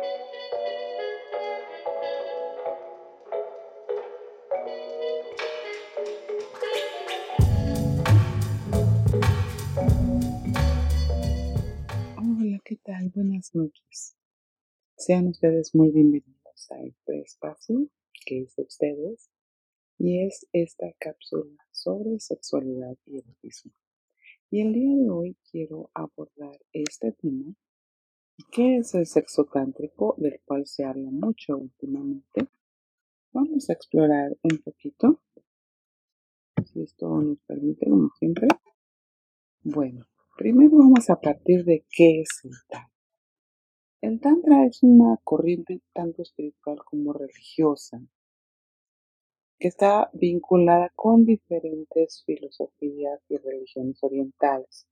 Hola, ¿qué tal? Buenas noches. Sean ustedes muy bienvenidos a este espacio que es de ustedes y es esta cápsula sobre sexualidad y erotismo. Y el día de hoy quiero abordar este tema. ¿Qué es el sexo tántrico del cual se habla mucho últimamente? Vamos a explorar un poquito, si esto nos permite, como siempre. Bueno, primero vamos a partir de qué es el Tantra. El Tantra es una corriente tanto espiritual como religiosa que está vinculada con diferentes filosofías y religiones orientales.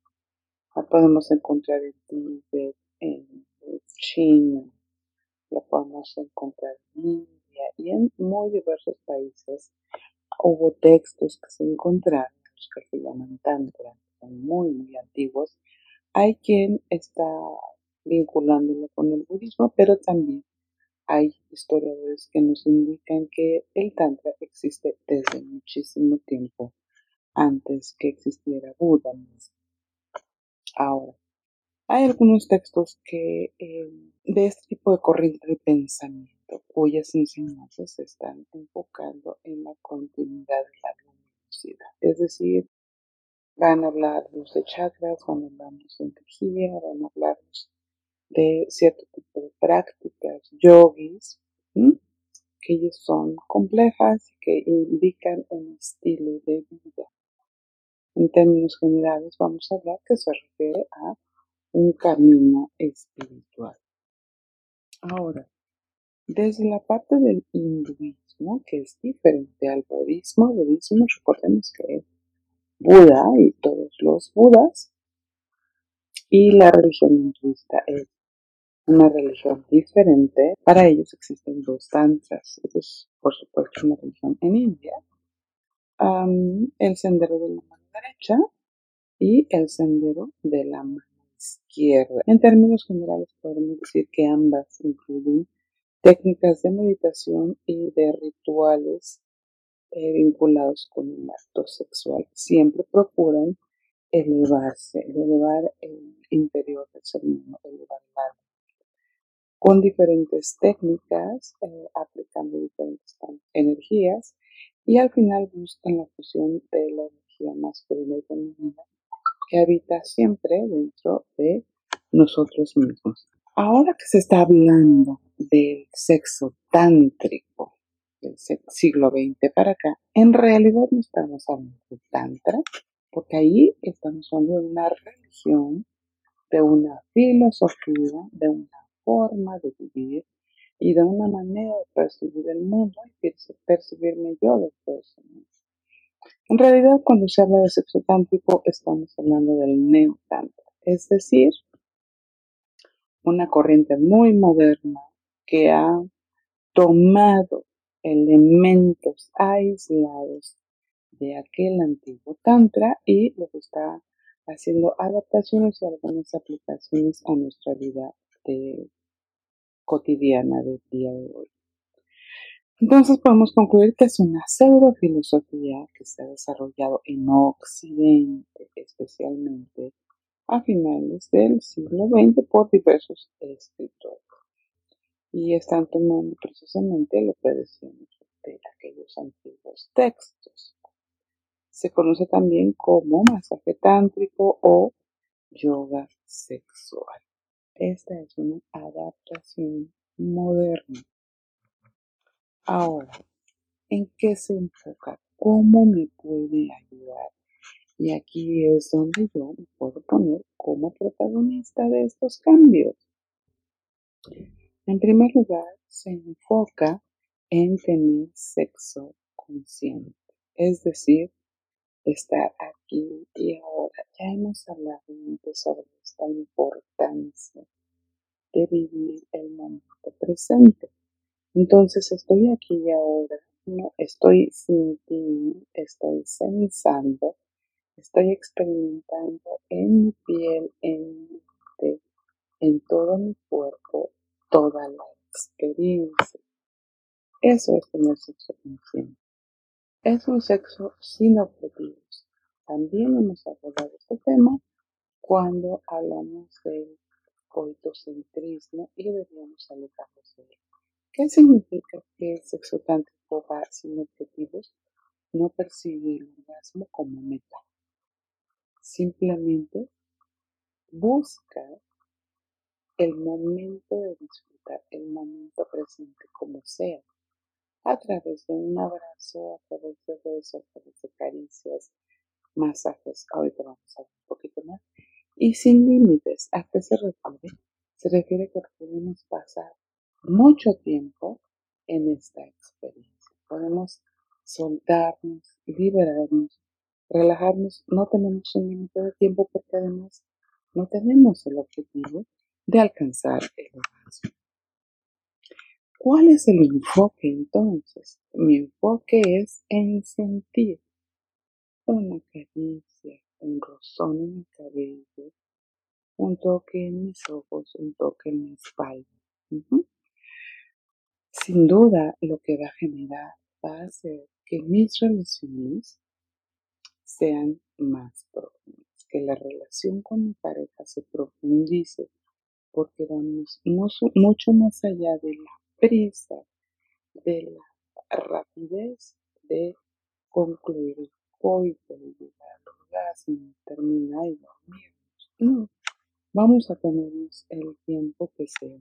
La podemos encontrar en Tíbet, en China, la podemos encontrar en India y en muy diversos países. Hubo textos que se encontraron, los que se llaman Tantra, son muy, muy antiguos. Hay quien está vinculándolo con el budismo, pero también hay historiadores que nos indican que el Tantra existe desde muchísimo tiempo antes que existiera Buda mismo. Ahora, hay algunos textos que eh, de este tipo de corriente de pensamiento cuyas enseñanzas se están enfocando en la continuidad de la luminosidad. Es decir, van a hablarnos de chakras, van a hablarnos de energía, van a hablarnos de cierto tipo de prácticas yogis, que son complejas y que indican un estilo de vida. En términos generales vamos a hablar que se refiere a un camino espiritual. Ahora, desde la parte del hinduismo, que es diferente al budismo, el budismo recordemos que es Buda y todos los Budas, y la religión hinduista es una religión diferente. Para ellos existen dos tantras. Es, por supuesto, una religión en India. el sendero de la mano derecha y el sendero de la mano izquierda. En términos generales podemos decir que ambas incluyen técnicas de meditación y de rituales eh, vinculados con el acto sexual. Siempre procuran elevarse, elevar el interior del ser humano, elevar el alma con diferentes técnicas, eh, aplicando diferentes energías y al final buscan la fusión de la energía masculina y femenina que habita siempre dentro de nosotros mismos. Ahora que se está hablando del sexo tántrico del siglo XX para acá, en realidad no estamos hablando de tantra, porque ahí estamos hablando de una religión, de una filosofía, de una forma de vivir y de una manera de percibir el mundo y percibirme yo después. En realidad, cuando se habla de sexo tántrico, estamos hablando del neotantra, es decir, una corriente muy moderna que ha tomado elementos aislados de aquel antiguo tantra y los está haciendo adaptaciones y algunas aplicaciones a nuestra vida cotidiana del día de hoy. Entonces podemos concluir que es una pseudo filosofía que se ha desarrollado en Occidente, especialmente a finales del siglo XX por diversos escritores. Y están tomando precisamente lo que decíamos de aquellos antiguos textos. Se conoce también como masaje tántrico o yoga sexual. Esta es una adaptación moderna. Ahora, ¿en qué se enfoca? ¿Cómo me puede ayudar? Y aquí es donde yo me puedo poner como protagonista de estos cambios. En primer lugar, se enfoca en tener sexo consciente, es decir, estar aquí y ahora. Ya hemos hablado antes sobre esta importancia de vivir el momento presente. Entonces estoy aquí y ahora, no estoy sintiendo, estoy sensando, estoy experimentando en mi piel, en mi mente, en todo mi cuerpo toda la experiencia. Eso es tener sexo consciente. Es un sexo sin objetivos. También hemos abordado este tema cuando hablamos del coitocentrismo y deberíamos alejarnos de él. ¿Qué significa que el sexo tántrico va sin objetivos? No persigue el orgasmo como meta. Simplemente busca el momento de disfrutar, el momento presente como sea, a través de un abrazo, a través de besos, a través de caricias, masajes. Ahorita vamos a ver un poquito más. Y sin límites. ¿A qué se refiere? Se refiere que podemos pasar mucho tiempo en esta experiencia. Podemos soltarnos, liberarnos, relajarnos. No tenemos un límite de tiempo porque además no tenemos el objetivo de alcanzar el orgasmo. ¿Cuál es el enfoque entonces? Mi enfoque es en sentir una caricia, un rozón en el cabello, un toque en mis ojos, un toque en mi espalda. Sin duda, lo que va a generar va a ser que mis relaciones sean más profundas, que la relación con mi pareja se profundice, porque vamos mucho, más allá de la prisa, de la rapidez de concluir el coito, de llegar al orgasmo, terminar y dormirnos. No, vamos a tomarnos el tiempo que sea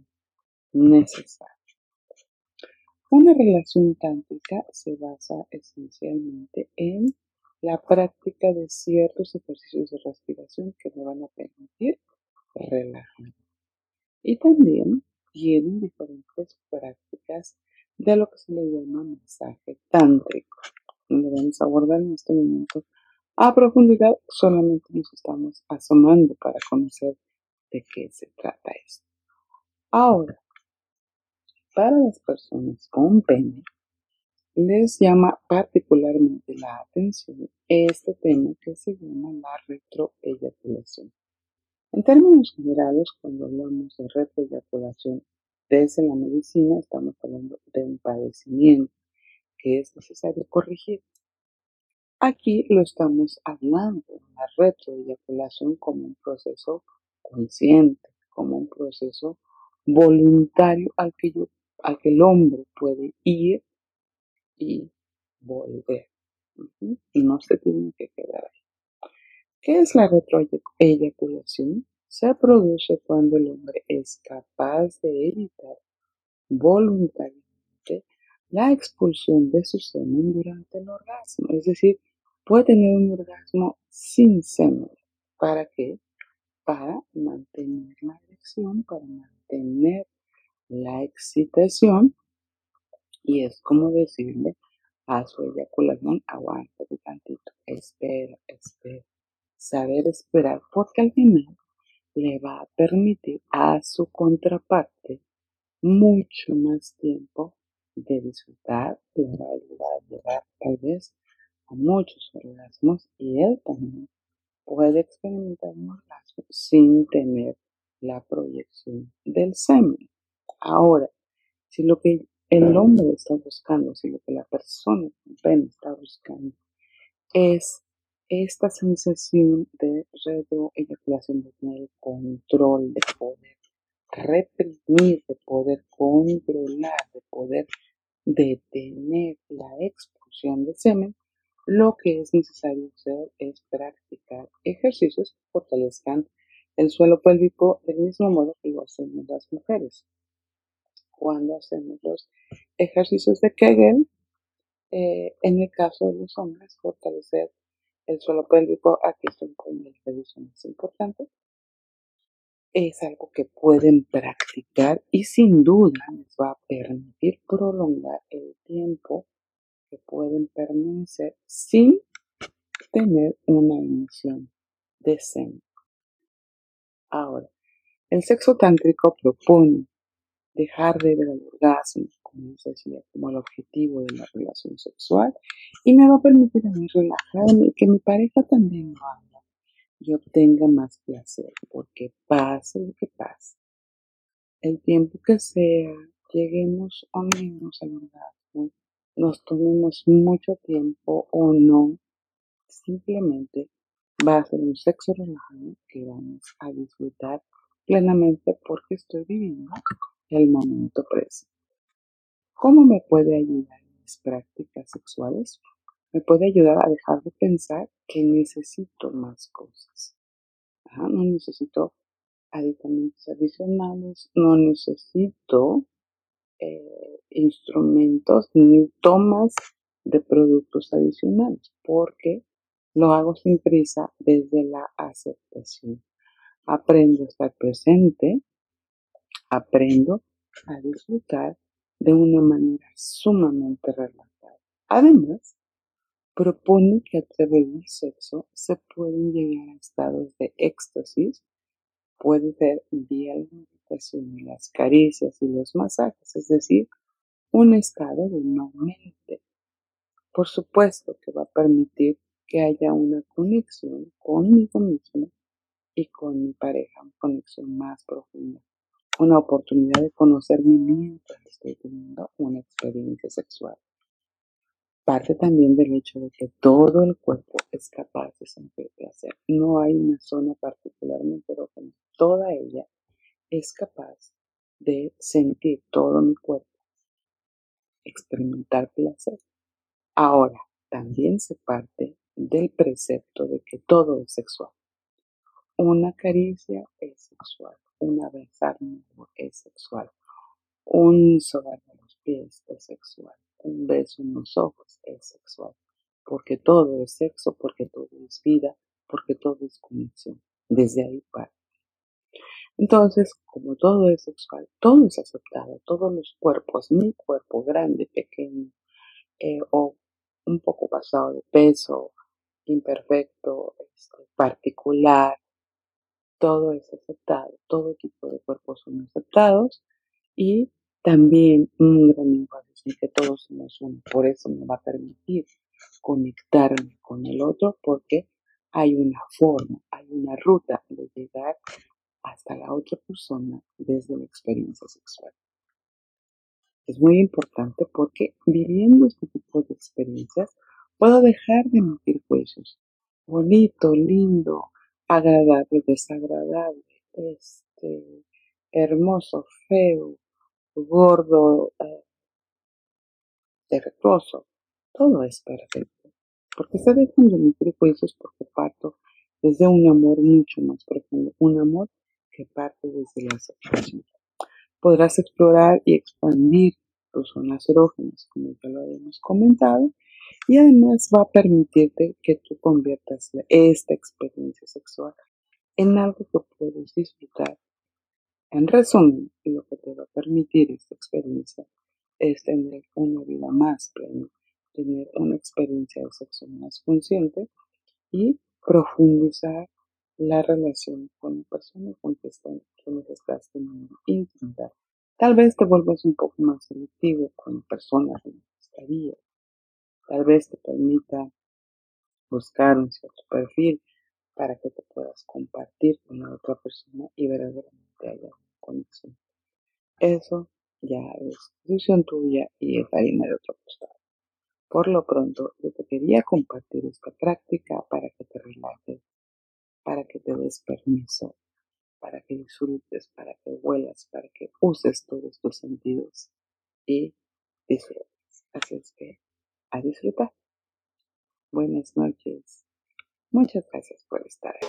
necesario. Una relación tántrica se basa esencialmente en la práctica de ciertos ejercicios de respiración que me van a permitir relajar. Y también tienen diferentes prácticas de lo que se le llama mensaje tántrico. Lo vamos a abordar en este momento a profundidad, solamente nos estamos asomando para conocer de qué se trata esto. Ahora, para las personas con pene, les llama particularmente la atención este tema que se llama la retroeyaculación. En términos generales, cuando hablamos de retroeyaculación desde la medicina, estamos hablando de un padecimiento que es necesario corregir. Aquí lo estamos hablando una retroeyaculación como un proceso consciente, como un proceso voluntario al que, al que el hombre puede ir y volver. Y no se tiene que quedar ahí. ¿Qué es la retroeyaculación? Se produce cuando el hombre es capaz de evitar voluntariamente la expulsión de su semen durante el orgasmo. Es decir, puede tener un orgasmo sin semen. ¿Para qué? Para mantener la erección, para mantener la excitación y es como decirle a su eyaculación, aguanta un tantito, espera, espera. Saber esperar, porque al final le va a permitir a su contraparte mucho más tiempo de disfrutar, ayudar a llegar tal vez a muchos orgasmos y él también puede experimentar un orgasmo sin tener la proyección del semen. Ahora, si lo que el hombre está buscando, si lo que la persona pene está buscando es esta sensación de retroeyaculación, de tener control, de poder reprimir, de poder controlar, de poder detener la expulsión de semen, lo que es necesario hacer es practicar ejercicios que fortalezcan el suelo pélvico del mismo modo que lo hacemos las mujeres cuando hacemos los ejercicios de Kegel. Eh, en el caso de los hombres, fortalecer el suelo pélvico, aquí es un el reviso más importante. Es algo que pueden practicar y sin duda les va a permitir prolongar el tiempo que pueden permanecer sin tener una emisión de semen. Ahora, el sexo tántrico propone dejar de ver el orgasmo, como decía, como el objetivo de la relación sexual y me va a permitir a mí relajarme y que mi pareja también lo haga y obtenga más placer, porque pase lo que pase, el tiempo que sea, lleguemos o no al orgasmo, nos tomemos mucho tiempo o no, simplemente va a ser un sexo relajado que vamos a disfrutar plenamente porque estoy viviendo el momento presente. ¿Cómo me puede ayudar en mis prácticas sexuales? Me puede ayudar a dejar de pensar que necesito más cosas. no necesito aditamentos adicionales, no necesito eh, instrumentos ni tomas de productos adicionales, porque lo hago sin prisa desde la aceptación. Aprendo a estar presente, aprendo a disfrutar de una manera sumamente relajada. Además, propone que a través del sexo se pueden llegar a estados de éxtasis, puede ser vía la meditación las caricias y los masajes, es decir, un estado de no mente. Por supuesto que va a permitir que haya una conexión conmigo mismo y con mi pareja, una conexión más profunda, una oportunidad de conocerme mientras estoy teniendo una experiencia sexual. Parte también del hecho de que todo el cuerpo es capaz de sentir placer. No hay una zona particularmente erógena. Toda ella es capaz de sentir todo mi cuerpo, experimentar placer. Ahora, también se parte del precepto de que todo es sexual. Una caricia es sexual, un abrazar es sexual, un sobar de los pies es sexual, un beso en los ojos es sexual, porque todo es sexo, porque todo es vida, porque todo es conexión. Desde ahí parte. Entonces, como todo es sexual, todo es aceptado, todos los cuerpos, mi cuerpo grande, pequeño, eh, o un poco pasado de peso, imperfecto, este, particular, todo es aceptado, todo tipo de cuerpos son aceptados y también un gran énfasis en que todos somos uno. Por eso me va a permitir conectarme con el otro porque hay una forma, hay una ruta de llegar hasta la otra persona desde la experiencia sexual. Es muy importante porque viviendo este tipo de experiencias puedo dejar de emitir juicios. Bonito, lindo, agradable, desagradable, este, hermoso, feo, gordo, eh, defectuoso. Todo es perfecto. Porque se dejan de emitir juicios porque parto desde un amor mucho más profundo, un amor que parte desde la aceptación. Podrás explorar y expandir tus zonas erógenas, como ya lo habíamos comentado, y además va a permitirte que tú conviertas esta experiencia sexual en algo que puedes disfrutar. En resumen, lo que te va a permitir esta experiencia es tener una vida más plena, tener una experiencia de sexo más consciente y profundizar la relación con la persona con que estás teniendo intimidad. Tal vez te vuelvas un poco más selectivo con personas que gustaría Tal vez te permita buscar un cierto perfil para que te puedas compartir con la otra persona y verdaderamente haya una conexión. Eso ya es decisión tuya y es harina de otro costado. Por lo pronto, yo te quería compartir esta práctica para que te relajes, para que te des permiso, para que disfrutes, para que vuelas, para que uses todos tus sentidos y disfrutes. Así es que a disfrutar. Buenas noches. Muchas gracias por estar aquí.